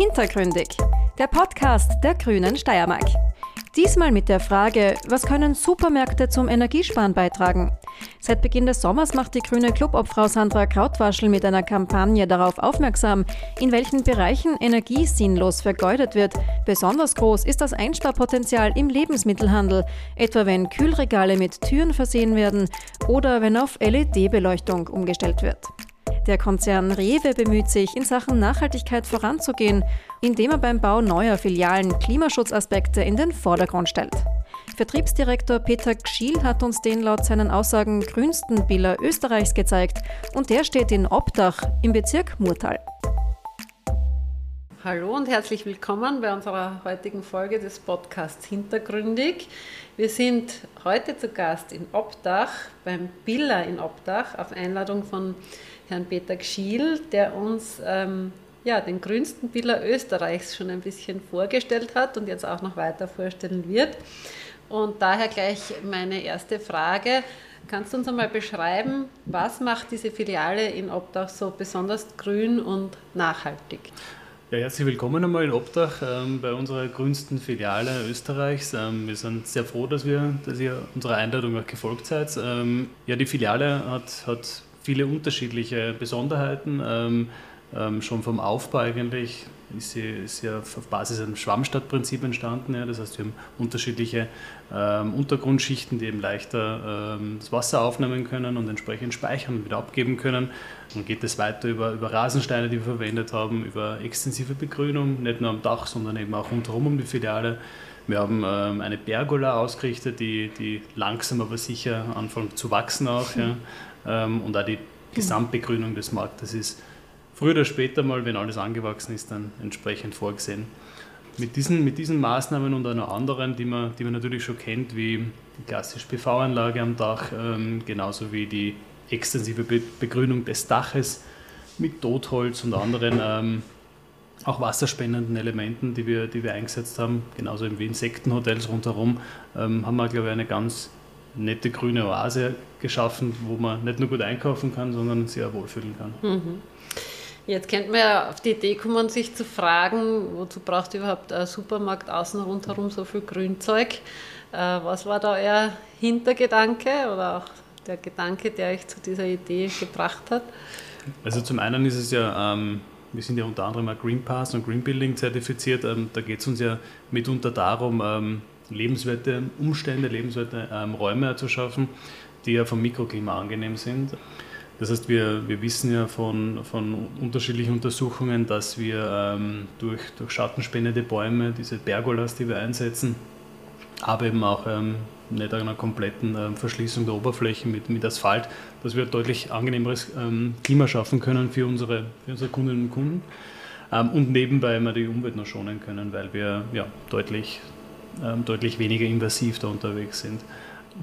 Hintergründig, der Podcast der Grünen Steiermark. Diesmal mit der Frage, was können Supermärkte zum Energiesparen beitragen? Seit Beginn des Sommers macht die grüne Clubobfrau Sandra Krautwaschel mit einer Kampagne darauf aufmerksam, in welchen Bereichen Energie sinnlos vergeudet wird. Besonders groß ist das Einsparpotenzial im Lebensmittelhandel, etwa wenn Kühlregale mit Türen versehen werden oder wenn auf LED-Beleuchtung umgestellt wird. Der Konzern Rewe bemüht sich, in Sachen Nachhaltigkeit voranzugehen, indem er beim Bau neuer Filialen Klimaschutzaspekte in den Vordergrund stellt. Vertriebsdirektor Peter Gschiel hat uns den laut seinen Aussagen grünsten Biller Österreichs gezeigt und der steht in Obdach im Bezirk Murtal. Hallo und herzlich willkommen bei unserer heutigen Folge des Podcasts Hintergründig. Wir sind heute zu Gast in Obdach, beim Biller in Obdach, auf Einladung von Herrn Peter Gschiel, der uns ähm, ja, den grünsten Biller Österreichs schon ein bisschen vorgestellt hat und jetzt auch noch weiter vorstellen wird. Und daher gleich meine erste Frage. Kannst du uns einmal beschreiben, was macht diese Filiale in Obdach so besonders grün und nachhaltig? Ja, herzlich willkommen einmal in Obdach ähm, bei unserer grünsten Filiale Österreichs. Ähm, wir sind sehr froh, dass, wir, dass ihr unserer Einladung auch gefolgt seid. Ähm, ja, die Filiale hat, hat viele unterschiedliche Besonderheiten. Ähm, ähm, schon vom Aufbau eigentlich ist sie, ist sie auf Basis eines Schwammstadtprinzip entstanden. Ja. Das heißt, wir haben unterschiedliche ähm, Untergrundschichten, die eben leichter ähm, das Wasser aufnehmen können und entsprechend speichern und wieder abgeben können. Dann geht es weiter über, über Rasensteine, die wir verwendet haben, über extensive Begrünung, nicht nur am Dach, sondern eben auch rundherum um die Filiale. Wir haben ähm, eine Pergola ausgerichtet, die, die langsam aber sicher anfängt zu wachsen auch. Ja. Ähm, und auch die Gesamtbegrünung des Marktes ist früher oder später mal, wenn alles angewachsen ist, dann entsprechend vorgesehen. Mit diesen, mit diesen Maßnahmen und einer anderen, die man, die man natürlich schon kennt, wie die klassische PV-Anlage am Dach, ähm, genauso wie die extensive Be Begrünung des Daches mit Totholz und anderen ähm, auch wasserspendenden Elementen, die wir, die wir eingesetzt haben, genauso wie Insektenhotels rundherum, ähm, haben wir, glaube ich, eine ganz nette grüne Oase geschaffen, wo man nicht nur gut einkaufen kann, sondern sehr wohlfühlen kann. Mhm. Jetzt könnte man ja auf die Idee kommen, sich zu fragen, wozu braucht überhaupt ein Supermarkt außen rundherum so viel Grünzeug? Äh, was war da euer Hintergedanke oder auch der Gedanke, der euch zu dieser Idee gebracht hat? Also zum einen ist es ja, ähm, wir sind ja unter anderem auch Green Pass und Green Building zertifiziert. Ähm, da geht es uns ja mitunter darum, ähm, lebenswerte Umstände, lebenswerte ähm, Räume zu schaffen, die ja vom Mikroklima angenehm sind. Das heißt, wir, wir wissen ja von, von unterschiedlichen Untersuchungen, dass wir ähm, durch, durch schattenspendende Bäume, diese Pergolas, die wir einsetzen, aber eben auch ähm, nicht einer kompletten ähm, Verschließung der Oberflächen mit, mit Asphalt, dass wir deutlich angenehmeres ähm, Klima schaffen können für unsere, für unsere Kundinnen und Kunden. Ähm, und nebenbei immer die Umwelt noch schonen können, weil wir ja, deutlich ähm, deutlich weniger invasiv da unterwegs sind.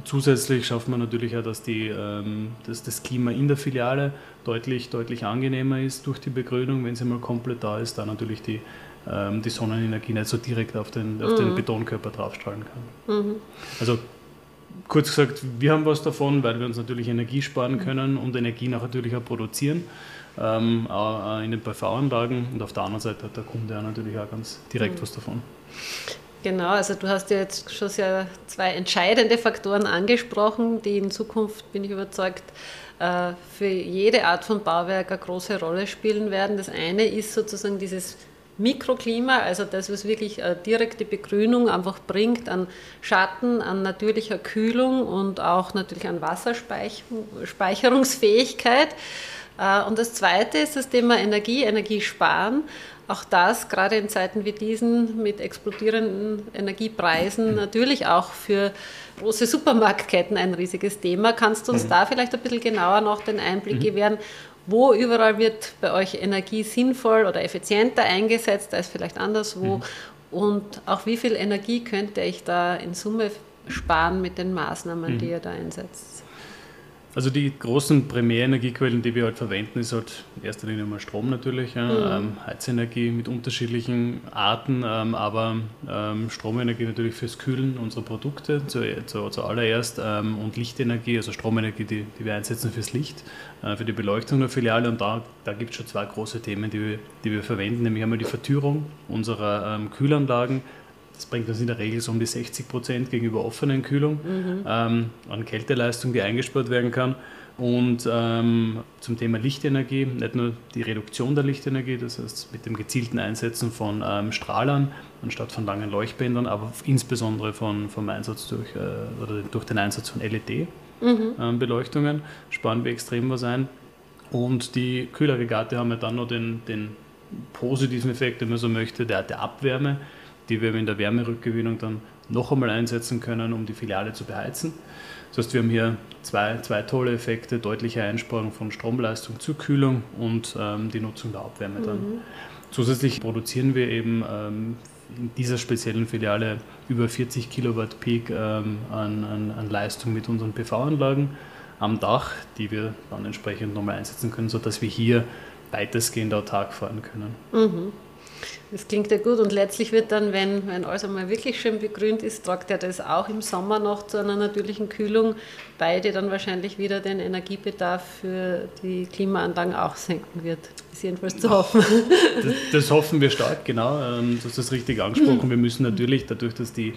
Zusätzlich schafft man natürlich auch, dass, die, ähm, dass das Klima in der Filiale deutlich, deutlich angenehmer ist durch die Begrünung, wenn sie mal komplett da ist, da natürlich die, ähm, die Sonnenenergie nicht so direkt auf den, auf mhm. den Betonkörper draufstrahlen kann. Mhm. Also kurz gesagt, wir haben was davon, weil wir uns natürlich Energie sparen mhm. können und Energie natürlich auch produzieren ähm, auch in den PV-Anlagen und auf der anderen Seite hat der Kunde auch natürlich auch ganz direkt mhm. was davon. Genau, also du hast ja jetzt schon sehr zwei entscheidende Faktoren angesprochen, die in Zukunft, bin ich überzeugt, äh, für jede Art von Bauwerk eine große Rolle spielen werden. Das eine ist sozusagen dieses Mikroklima, also das, was wirklich direkte Begrünung einfach bringt an Schatten, an natürlicher Kühlung und auch natürlich an Wasserspeicherungsfähigkeit. Äh, und das zweite ist das Thema Energie, Energiesparen. Auch das, gerade in Zeiten wie diesen mit explodierenden Energiepreisen, natürlich auch für große Supermarktketten ein riesiges Thema. Kannst du uns mhm. da vielleicht ein bisschen genauer noch den Einblick mhm. gewähren, wo überall wird bei euch Energie sinnvoll oder effizienter eingesetzt als vielleicht anderswo? Mhm. Und auch wie viel Energie könnte ich da in Summe sparen mit den Maßnahmen, die ihr da einsetzt? Also die großen Primärenergiequellen, die wir halt verwenden, ist halt in erster Linie mal Strom natürlich, ja, mhm. ähm, Heizenergie mit unterschiedlichen Arten, ähm, aber ähm, Stromenergie natürlich fürs Kühlen unserer Produkte zu, zu, zuallererst ähm, und Lichtenergie, also Stromenergie, die, die wir einsetzen fürs Licht, äh, für die Beleuchtung der Filiale und da, da gibt es schon zwei große Themen, die wir, die wir verwenden, nämlich einmal die Vertürung unserer ähm, Kühlanlagen, das bringt uns in der Regel so um die 60 Prozent gegenüber offenen Kühlung mhm. ähm, an Kälteleistung, die eingespart werden kann. Und ähm, zum Thema Lichtenergie, nicht nur die Reduktion der Lichtenergie, das heißt mit dem gezielten Einsetzen von ähm, Strahlern anstatt von langen Leuchtbändern, aber insbesondere von, vom Einsatz durch, äh, oder durch den Einsatz von LED-Beleuchtungen mhm. ähm, sparen wir extrem was ein. Und die Kühlaggregate haben ja dann noch den, den positiven Effekt, wenn man so möchte, der, der Abwärme die wir in der Wärmerückgewinnung dann noch einmal einsetzen können, um die Filiale zu beheizen. Das heißt, wir haben hier zwei, zwei tolle Effekte, deutliche Einsparung von Stromleistung zur Kühlung und ähm, die Nutzung der Abwärme dann. Mhm. Zusätzlich produzieren wir eben ähm, in dieser speziellen Filiale über 40 Kilowatt Peak ähm, an, an, an, Leistung mit unseren PV-Anlagen am Dach, die wir dann entsprechend nochmal einsetzen können, sodass wir hier weitestgehend autark fahren können. Mhm. Das klingt ja gut und letztlich wird dann, wenn, wenn alles einmal wirklich schön begrünt ist, tragt er das auch im Sommer noch zu einer natürlichen Kühlung bei, die dann wahrscheinlich wieder den Energiebedarf für die Klimaanlagen auch senken wird. Ist jedenfalls zu hoffen. Das, das hoffen wir stark, genau. Ähm, du hast das richtig angesprochen. Wir müssen natürlich dadurch, dass die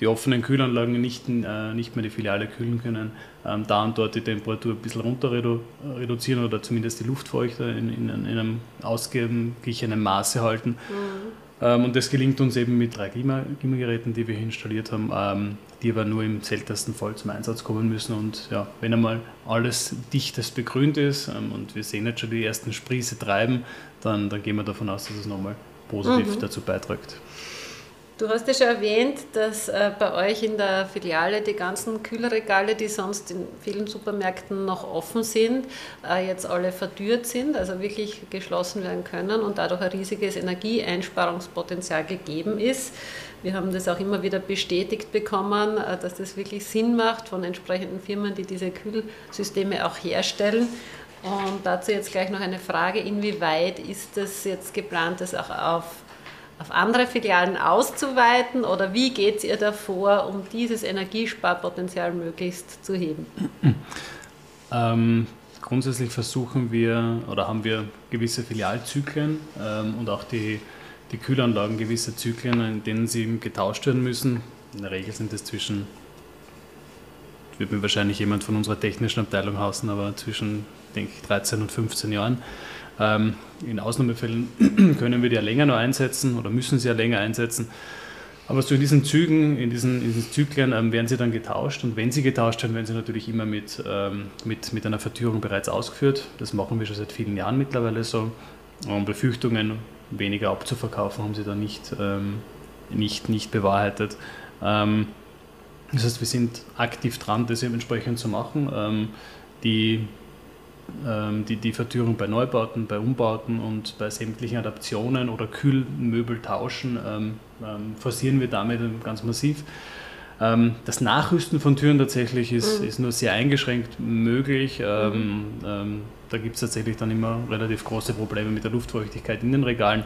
die offenen Kühlanlagen nicht, äh, nicht mehr die Filiale kühlen können, ähm, da und dort die Temperatur ein bisschen runter redu reduzieren oder zumindest die Luftfeuchte in, in, in einem ausgeglichenen Maße halten. Mhm. Ähm, und das gelingt uns eben mit drei Klima Klimageräten, die wir hier installiert haben, ähm, die aber nur im seltensten Fall zum Einsatz kommen müssen. Und ja, wenn einmal alles dichtest begrünt ist ähm, und wir sehen jetzt schon die ersten Sprieße treiben, dann, dann gehen wir davon aus, dass es nochmal positiv mhm. dazu beiträgt. Du hast ja schon erwähnt, dass äh, bei euch in der Filiale die ganzen Kühlregale, die sonst in vielen Supermärkten noch offen sind, äh, jetzt alle verdürt sind, also wirklich geschlossen werden können und dadurch ein riesiges Energieeinsparungspotenzial gegeben ist. Wir haben das auch immer wieder bestätigt bekommen, äh, dass das wirklich Sinn macht von entsprechenden Firmen, die diese Kühlsysteme auch herstellen. Und dazu jetzt gleich noch eine Frage, inwieweit ist das jetzt geplant, das auch auf auf andere Filialen auszuweiten oder wie geht ihr davor, um dieses Energiesparpotenzial möglichst zu heben? Ähm, grundsätzlich versuchen wir oder haben wir gewisse Filialzyklen ähm, und auch die, die Kühlanlagen gewisse Zyklen, in denen sie getauscht werden müssen. In der Regel sind es zwischen, wird mir wahrscheinlich jemand von unserer technischen Abteilung hausen, aber zwischen, denke ich, 13 und 15 Jahren. Ähm, in Ausnahmefällen können wir die ja länger noch einsetzen oder müssen sie ja länger einsetzen. Aber so in diesen Zügen, in diesen, in diesen Zyklen ähm, werden sie dann getauscht und wenn sie getauscht werden, werden sie natürlich immer mit, ähm, mit, mit einer Vertürung bereits ausgeführt. Das machen wir schon seit vielen Jahren mittlerweile so. Und Befürchtungen, weniger abzuverkaufen, haben sie dann nicht, ähm, nicht, nicht bewahrheitet. Ähm, das heißt, wir sind aktiv dran, das eben entsprechend zu machen. Ähm, die die, die Vertürung bei Neubauten, bei Umbauten und bei sämtlichen Adaptionen oder Kühlmöbeltauschen ähm, ähm, forcieren wir damit ganz massiv. Ähm, das Nachrüsten von Türen tatsächlich ist, mhm. ist nur sehr eingeschränkt möglich. Ähm, mhm. Ähm, da gibt es tatsächlich dann immer relativ große Probleme mit der Luftfeuchtigkeit in den Regalen,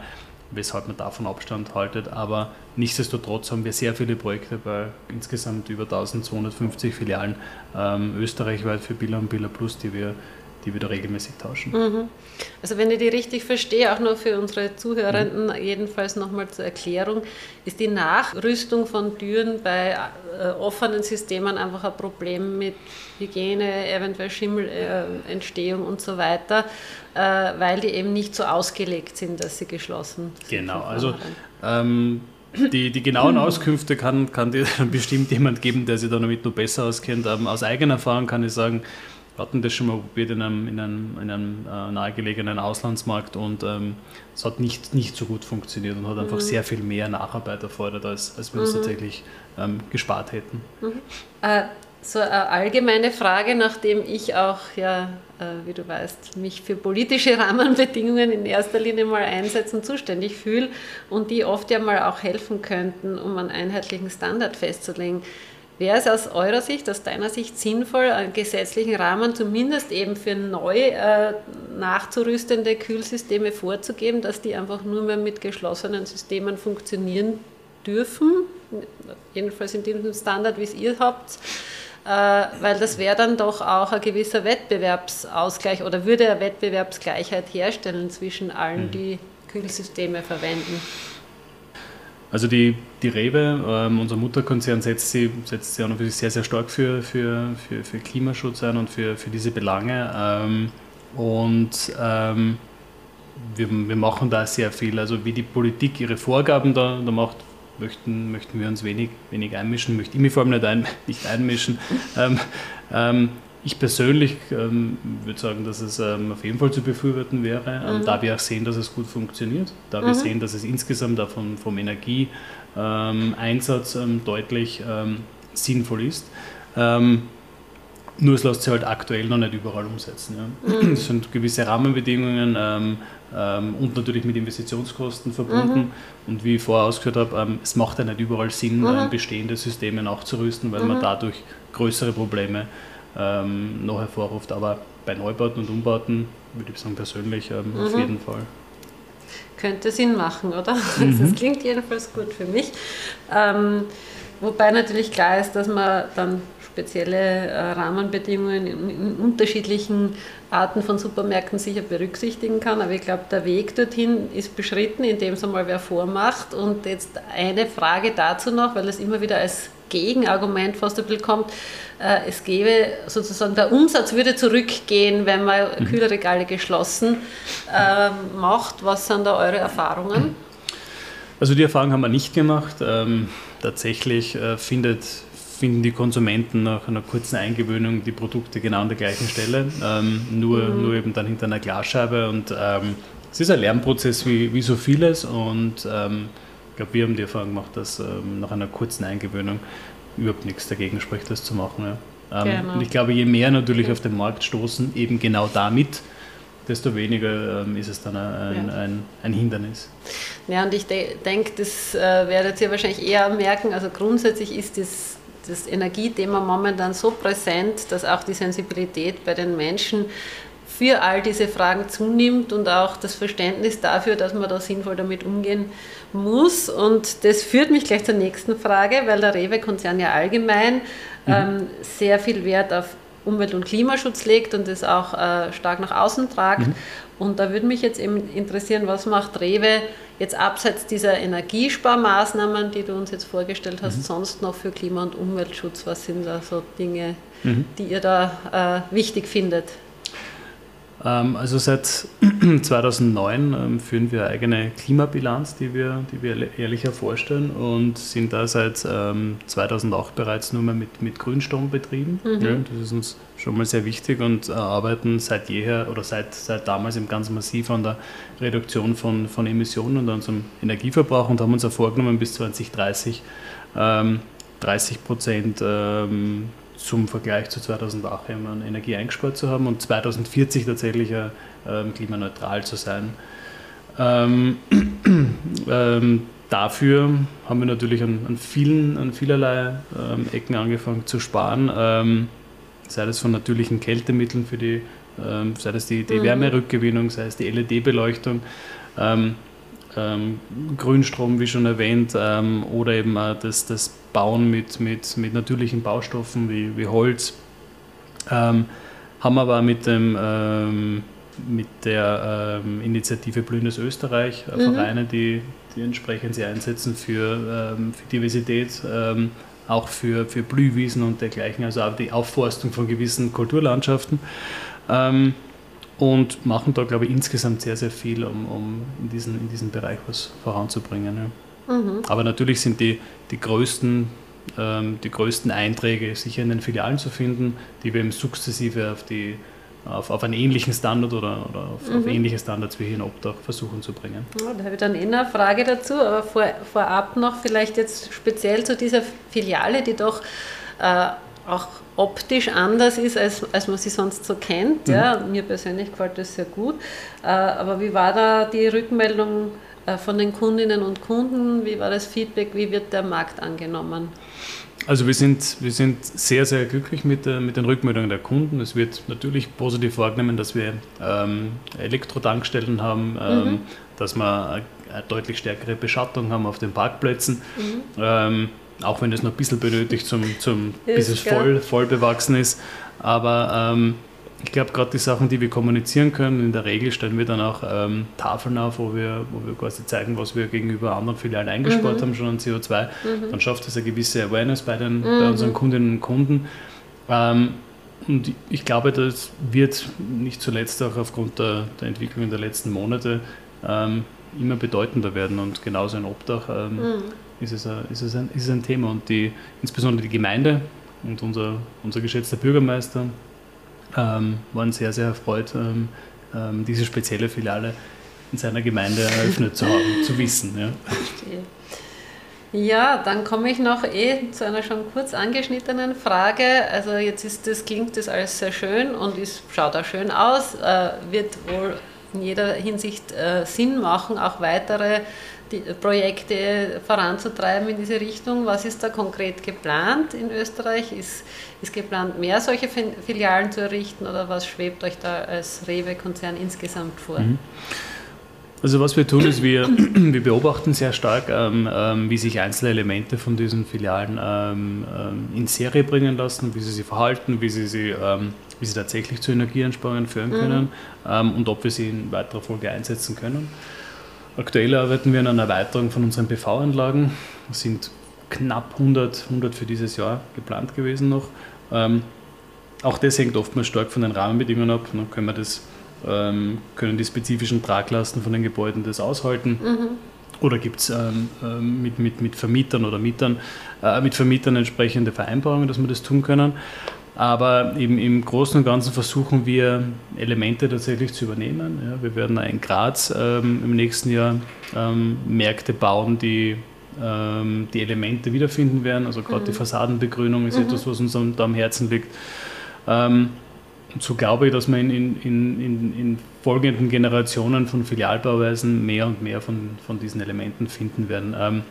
weshalb man davon Abstand haltet. Aber nichtsdestotrotz haben wir sehr viele Projekte bei insgesamt über 1250 Filialen österreichweit für Billa und Billa Plus, die wir die wir da regelmäßig tauschen. Mhm. Also wenn ich die richtig verstehe, auch nur für unsere Zuhörenden, mhm. jedenfalls nochmal zur Erklärung, ist die Nachrüstung von Türen bei äh, offenen Systemen einfach ein Problem mit Hygiene, eventuell Schimmelentstehung äh, und so weiter, äh, weil die eben nicht so ausgelegt sind, dass sie geschlossen sind. Genau, also ähm, die, die genauen Auskünfte kann, kann dir bestimmt jemand geben, der sich da damit nur besser auskennt. Ähm, aus eigener Erfahrung kann ich sagen, wir hatten das schon mal probiert in einem, in einem, in einem äh, nahegelegenen Auslandsmarkt und ähm, es hat nicht, nicht so gut funktioniert und hat einfach mhm. sehr viel mehr Nacharbeit erfordert, als, als wir uns mhm. tatsächlich ähm, gespart hätten. Mhm. Äh, so eine allgemeine Frage, nachdem ich auch, ja, äh, wie du weißt, mich für politische Rahmenbedingungen in erster Linie mal einsetzen zuständig fühle und die oft ja mal auch helfen könnten, um einen einheitlichen Standard festzulegen. Wäre es aus eurer Sicht, aus deiner Sicht sinnvoll, einen gesetzlichen Rahmen zumindest eben für neu äh, nachzurüstende Kühlsysteme vorzugeben, dass die einfach nur mehr mit geschlossenen Systemen funktionieren dürfen? Jedenfalls in diesem Standard, wie es ihr habt. Äh, weil das wäre dann doch auch ein gewisser Wettbewerbsausgleich oder würde eine Wettbewerbsgleichheit herstellen zwischen allen, mhm. die Kühlsysteme verwenden. Also die, die Rewe, ähm, unser Mutterkonzern, setzt sich, setzt sich auch natürlich sehr, sehr stark für, für, für, für Klimaschutz ein und für, für diese Belange. Ähm, und ähm, wir, wir machen da sehr viel. Also wie die Politik ihre Vorgaben da, da macht, möchten, möchten wir uns wenig, wenig einmischen, möchte ich mich vor allem nicht, ein, nicht einmischen. Ich persönlich ähm, würde sagen, dass es ähm, auf jeden Fall zu befürworten wäre, ähm, mhm. da wir auch sehen, dass es gut funktioniert, da mhm. wir sehen, dass es insgesamt auch vom, vom Energieeinsatz ähm, deutlich ähm, sinnvoll ist. Nur es lässt sich halt aktuell noch nicht überall umsetzen. Ja. Mhm. Es sind gewisse Rahmenbedingungen und natürlich mit Investitionskosten verbunden. Mhm. Und wie ich vorher ausgeführt habe, es macht ja nicht überall Sinn, mhm. bestehende Systeme nachzurüsten, weil man mhm. dadurch größere Probleme hat ähm, noch hervorruft. Aber bei Neubauten und Umbauten würde ich sagen persönlich ähm, mhm. auf jeden Fall. Könnte Sinn machen, oder? Mhm. Das klingt jedenfalls gut für mich. Ähm, wobei natürlich klar ist, dass man dann spezielle äh, Rahmenbedingungen in, in, unterschiedlichen Arten von Supermärkten sicher berücksichtigen kann. Aber ich glaube, der Weg dorthin ist beschritten, indem es einmal wer vormacht. Und jetzt eine Frage dazu noch, weil es immer wieder als Gegenargument fast ein bisschen kommt, äh, es gäbe sozusagen, der Umsatz würde zurückgehen, wenn man mhm. Kühlregale geschlossen äh, macht. Was sind da eure Erfahrungen? Also die Erfahrung haben wir nicht gemacht. Ähm, tatsächlich äh, findet, finden die Konsumenten nach einer kurzen Eingewöhnung die Produkte genau an der gleichen Stelle, ähm, nur, mhm. nur eben dann hinter einer Glasscheibe. Und ähm, es ist ein Lernprozess wie, wie so vieles und ähm, ich glaube, wir haben die Erfahrung gemacht, dass ähm, nach einer kurzen Eingewöhnung überhaupt nichts dagegen spricht, das zu machen. Ja. Ähm, genau. Und ich glaube, je mehr natürlich auf den Markt stoßen, eben genau damit, desto weniger ähm, ist es dann ein, ja. ein, ein, Hindernis. Ja, und ich de denke, das äh, werdet ihr wahrscheinlich eher merken. Also grundsätzlich ist das, das Energiethema momentan so präsent, dass auch die Sensibilität bei den Menschen für all diese Fragen zunimmt und auch das Verständnis dafür, dass man da sinnvoll damit umgehen muss. Und das führt mich gleich zur nächsten Frage, weil der Rewe-Konzern ja allgemein mhm. ähm, sehr viel Wert auf Umwelt- und Klimaschutz legt und das auch äh, stark nach außen tragt. Mhm. Und da würde mich jetzt eben interessieren, was macht Rewe jetzt abseits dieser Energiesparmaßnahmen, die du uns jetzt vorgestellt hast, mhm. sonst noch für Klima- und Umweltschutz? Was sind da so Dinge, mhm. die ihr da äh, wichtig findet? Ähm, also seit 2009 ähm, führen wir eigene Klimabilanz, die wir, die wir jährlich hervorstellen und sind da seit 2008 ähm, bereits nur mehr mit, mit Grünstrom betrieben. Mhm. Das ist uns schon mal sehr wichtig und äh, arbeiten seit jeher oder seit, seit damals eben ganz massiv an der Reduktion von, von Emissionen und an unserem Energieverbrauch und haben uns auch vorgenommen, bis 2030 30 Prozent zum Vergleich zu 2008 an Energie eingespart zu haben und 2040 tatsächlich äh, klimaneutral zu sein. Ähm, ähm, dafür haben wir natürlich an, an vielen, an vielerlei ähm, Ecken angefangen zu sparen, ähm, sei es von natürlichen Kältemitteln für die, ähm, sei es die, die mhm. Wärmerückgewinnung, sei es die LED-Beleuchtung. Ähm, Grünstrom, wie schon erwähnt, ähm, oder eben auch das, das Bauen mit, mit, mit natürlichen Baustoffen wie, wie Holz. Ähm, haben aber mit, dem, ähm, mit der ähm, Initiative Blühendes Österreich äh, mhm. Vereine, die, die entsprechend sich einsetzen für, ähm, für Diversität, auch für, für Blühwiesen und dergleichen, also auch die Aufforstung von gewissen Kulturlandschaften. Und machen da, glaube ich, insgesamt sehr, sehr viel, um, um in, diesen, in diesem Bereich was voranzubringen. Ja. Mhm. Aber natürlich sind die, die, größten, ähm, die größten Einträge sicher in den Filialen zu finden, die wir eben sukzessive auf, die, auf, auf einen ähnlichen Standard oder, oder auf, mhm. auf, ähnliche Standards wie hier in Obdach versuchen zu bringen. Ja, da habe ich dann eh eine Frage dazu, aber vor, vorab noch vielleicht jetzt speziell zu dieser Filiale, die doch äh, auch optisch anders ist, als, als man sie sonst so kennt. Mhm. Ja. Mir persönlich gefällt das sehr gut. Äh, aber wie war da die Rückmeldung äh, von den Kundinnen und Kunden? Wie war das Feedback? Wie wird der Markt angenommen? Also wir sind, wir sind sehr, sehr glücklich mit, äh, mit den Rückmeldungen der Kunden. Es wird natürlich positiv wahrgenommen, dass wir ähm, Elektrotankstellen haben, ähm, mhm. dass wir eine deutlich stärkere Beschattung haben auf den Parkplätzen. Mhm. Ähm, auch wenn es noch ein bisschen benötigt, zum, zum, bis es voll, voll bewachsen ist. Aber ähm, ich glaube, gerade die Sachen, die wir kommunizieren können, in der Regel stellen wir dann auch ähm, Tafeln auf, wo wir, wo wir quasi zeigen, was wir gegenüber anderen Filialen eingespart mhm. haben, schon an CO2. Mhm. Dann schafft es eine gewisse Awareness bei, den, mhm. bei unseren Kundinnen und Kunden. Ähm, und ich glaube, das wird nicht zuletzt auch aufgrund der, der Entwicklung der letzten Monate ähm, immer bedeutender werden. Und genauso in Obdach ähm, mhm. Ist, es ein, ist, es ein, ist es ein Thema. Und die, insbesondere die Gemeinde und unser, unser geschätzter Bürgermeister, ähm, waren sehr, sehr erfreut, ähm, ähm, diese spezielle Filiale in seiner Gemeinde eröffnet zu haben, zu wissen. Ja. Ja, dann komme ich noch eh zu einer schon kurz angeschnittenen Frage. Also jetzt ist das, klingt das alles sehr schön und es schaut auch schön aus, äh, wird wohl in jeder Hinsicht äh, Sinn machen, auch weitere die Projekte voranzutreiben in diese Richtung. Was ist da konkret geplant in Österreich? Ist, ist geplant, mehr solche Filialen zu errichten oder was schwebt euch da als Rewe-Konzern insgesamt vor? Mhm. Also was wir tun, ist, wir, wir beobachten sehr stark, ähm, ähm, wie sich einzelne Elemente von diesen Filialen ähm, ähm in Serie bringen lassen, wie sie sich verhalten, wie sie, sie, ähm, wie sie tatsächlich zu Energieeinsparungen führen mhm. können mhm. und ob wir sie in weiterer Folge einsetzen können. Aktuell arbeiten wir an einer Erweiterung von unseren PV-Anlagen. Es sind knapp 100, 100 für dieses Jahr geplant gewesen noch. Ähm, auch das hängt oftmals stark von den Rahmenbedingungen ab. Dann können, wir das, ähm, können die spezifischen Traglasten von den Gebäuden das aushalten. Mhm. Oder gibt es ähm, ähm, mit, mit, mit Vermietern oder Mietern, äh, mit Vermietern entsprechende Vereinbarungen, dass wir das tun können. Aber eben im Großen und Ganzen versuchen wir Elemente tatsächlich zu übernehmen. Ja, wir werden in Graz ähm, im nächsten Jahr ähm, Märkte bauen, die ähm, die Elemente wiederfinden werden. Also gerade mhm. die Fassadenbegrünung ist mhm. etwas, was uns da am Herzen liegt. Ähm, und so glaube ich, dass wir in, in, in, in, folgenden Generationen von Filialbauweisen mehr und mehr von, von diesen Elementen finden werden.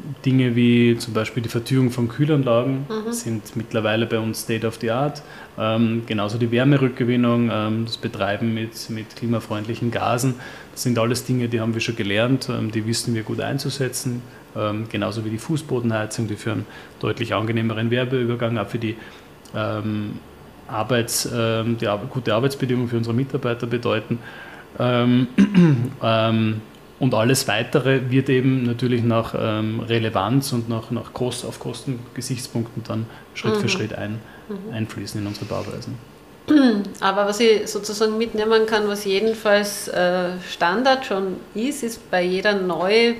Ähm, Dinge wie zum Beispiel die Vertügung von Kühlanlagen mhm. sind mittlerweile bei uns State of the Art. Ähm, genauso die Wärmerückgewinnung, ähm, das Betreiben mit, mit klimafreundlichen Gasen. Das sind alles Dinge, die haben wir schon gelernt, ähm, die wissen wir gut einzusetzen. Ähm, genauso wie die Fußbodenheizung, die für einen deutlich angenehmeren Werbeübergang, auch für die, ähm, Arbeits, ähm, die gute Arbeitsbedingungen für unsere Mitarbeiter bedeuten. Und alles Weitere wird eben natürlich nach ähm, Relevanz und nach, nach Kost, auf Kostengesichtspunkten dann Schritt mhm. für Schritt ein, mhm. einfließen in unsere Bauweisen. Aber was ich sozusagen mitnehmen kann, was jedenfalls äh, Standard schon ist, ist bei jeder neuen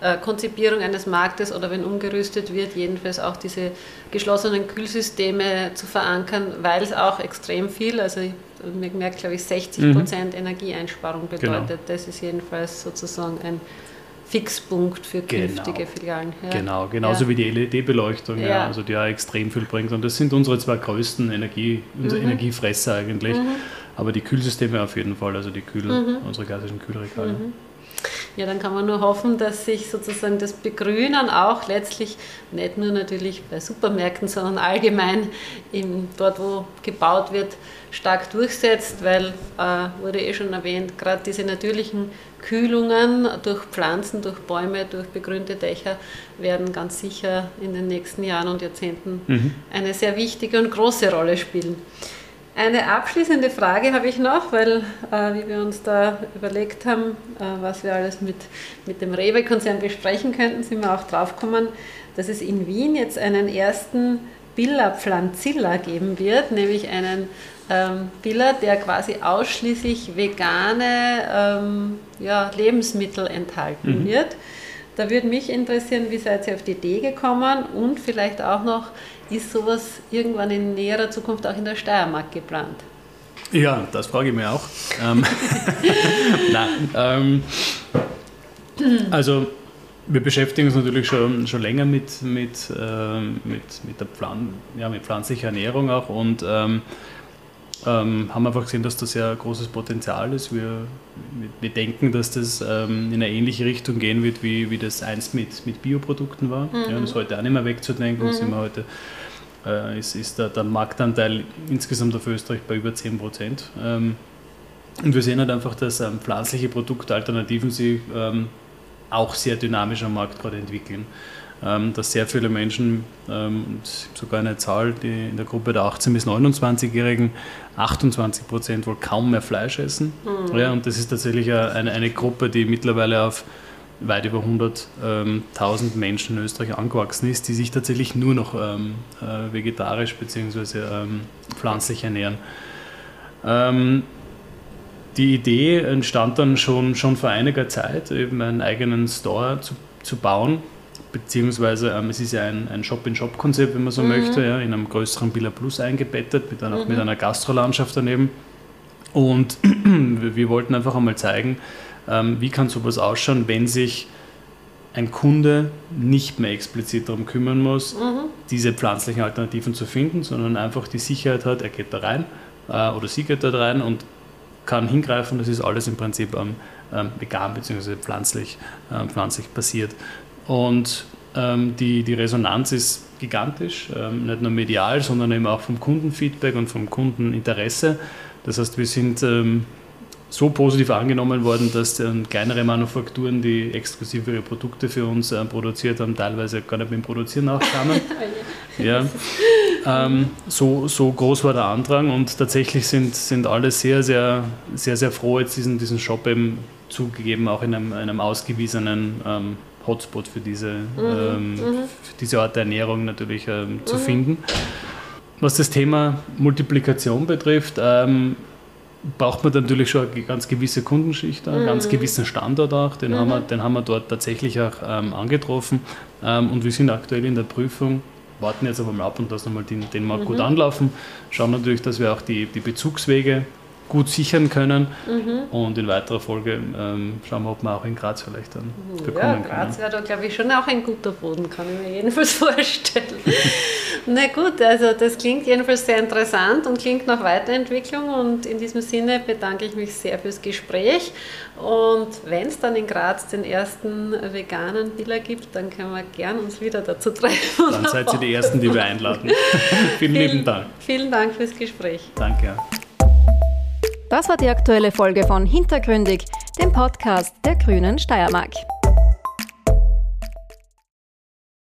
äh, Konzipierung eines Marktes oder wenn umgerüstet wird, jedenfalls auch diese geschlossenen Kühlsysteme zu verankern, weil es auch extrem viel, also mir gemerkt, glaube ich, 60 Prozent mhm. Energieeinsparung bedeutet. Genau. Das ist jedenfalls sozusagen ein Fixpunkt für genau. künftige genau. Filialen. Ja. Genau, genauso ja. wie die LED-Beleuchtung, ja. ja. also die ja extrem viel bringt. Und das sind unsere zwei größten Energie, unsere mhm. Energiefresser eigentlich. Mhm. Aber die Kühlsysteme auf jeden Fall, also die Kühl, mhm. unsere klassischen Kühlregale. Ja, dann kann man nur hoffen, dass sich sozusagen das Begrünen auch letztlich nicht nur natürlich bei Supermärkten, sondern allgemein in, dort, wo gebaut wird, stark durchsetzt, weil, äh, wurde eh schon erwähnt, gerade diese natürlichen Kühlungen durch Pflanzen, durch Bäume, durch begrünte Dächer werden ganz sicher in den nächsten Jahren und Jahrzehnten mhm. eine sehr wichtige und große Rolle spielen. Eine abschließende Frage habe ich noch, weil äh, wie wir uns da überlegt haben, äh, was wir alles mit, mit dem Rewe-Konzern besprechen könnten, sind wir auch draufgekommen, dass es in Wien jetzt einen ersten Billa Pflanzilla geben wird, nämlich einen ähm, Billa, der quasi ausschließlich vegane ähm, ja, Lebensmittel enthalten mhm. wird. Da würde mich interessieren, wie seid ihr auf die Idee gekommen und vielleicht auch noch, ist sowas irgendwann in näherer Zukunft auch in der Steiermark geplant? Ja, das frage ich mir auch. Ähm, Nein, ähm, also wir beschäftigen uns natürlich schon, schon länger mit, mit, äh, mit, mit, der Pflan ja, mit pflanzlicher Ernährung auch und ähm, ähm, haben einfach gesehen, dass da sehr großes Potenzial ist. Wir, wir denken, dass das ähm, in eine ähnliche Richtung gehen wird, wie, wie das einst mit, mit Bioprodukten war. Mhm. Ja, das ist heute auch nicht mehr wegzudenken. Mhm. Sind wir heute, äh, ist, ist der, der, Marktanteil insgesamt auf Österreich bei über 10 Prozent. Ähm, und wir sehen halt einfach, dass ähm, pflanzliche Produktalternativen sich ähm, auch sehr dynamisch am Markt gerade entwickeln. Ähm, dass sehr viele Menschen, sogar eine Zahl, die in der Gruppe der 18- bis 29-Jährigen 28 Prozent wohl kaum mehr Fleisch essen. Mhm. Ja, und das ist tatsächlich eine, eine Gruppe, die mittlerweile auf weit über 100.000 ähm, Menschen in Österreich angewachsen ist, die sich tatsächlich nur noch ähm, äh, vegetarisch bzw. Ähm, pflanzlich ernähren. Ähm, die Idee entstand dann schon, schon vor einiger Zeit, eben einen eigenen Store zu, zu bauen, beziehungsweise ähm, es ist ja ein, ein Shop-in-Shop-Konzept, wenn man so mhm. möchte, ja, in einem größeren Billa Plus eingebettet, mit einer, mhm. mit einer Gastrolandschaft daneben. Und wir wollten einfach einmal zeigen, ähm, wie kann sowas ausschauen, wenn sich ein Kunde nicht mehr explizit darum kümmern muss, mhm. diese pflanzlichen Alternativen zu finden, sondern einfach die Sicherheit hat, er geht da rein äh, oder sie geht da rein und kann hingreifen. Das ist alles im Prinzip ähm, ähm, vegan bzw. pflanzlich, äh, pflanzlich basiert. Und ähm, die, die Resonanz ist gigantisch, ähm, nicht nur medial, sondern eben auch vom Kundenfeedback und vom Kundeninteresse. Das heißt, wir sind ähm, so positiv angenommen worden, dass kleinere Manufakturen, die exklusiv ihre Produkte für uns äh, produziert haben, teilweise gar nicht mit dem Produzieren nachkamen. ja. Ähm, so, so groß war der Andrang und tatsächlich sind, sind alle sehr, sehr, sehr, sehr froh, jetzt diesen, diesen Shop eben zugegeben, auch in einem, einem ausgewiesenen ähm, Hotspot für diese, mhm. ähm, mhm. für diese Art der Ernährung natürlich ähm, zu mhm. finden. Was das Thema Multiplikation betrifft, ähm, braucht man natürlich schon eine ganz gewisse Kundenschicht, einen ganz mhm. gewissen Standort auch. Den, haben wir, mhm. den haben wir dort tatsächlich auch ähm, angetroffen. Ähm, und wir sind aktuell in der Prüfung, warten jetzt aber mal ab und lassen nochmal den, den Markt gut anlaufen. Schauen natürlich, dass wir auch die, die Bezugswege gut sichern können. Mhm. Und in weiterer Folge ähm, schauen wir, ob wir auch in Graz vielleicht dann bekommen ja. Graz wäre da, glaube ich, schon auch ein guter Boden, kann ich mir jedenfalls vorstellen. Na gut, also das klingt jedenfalls sehr interessant und klingt nach Weiterentwicklung. Und in diesem Sinne bedanke ich mich sehr fürs Gespräch. Und wenn es dann in Graz den ersten veganen Biller gibt, dann können wir gern uns wieder dazu treffen. Dann seid ihr die Ersten, die wir einladen. vielen, vielen lieben Dank. Vielen Dank fürs Gespräch. Danke. Das war die aktuelle Folge von Hintergründig, dem Podcast der Grünen Steiermark.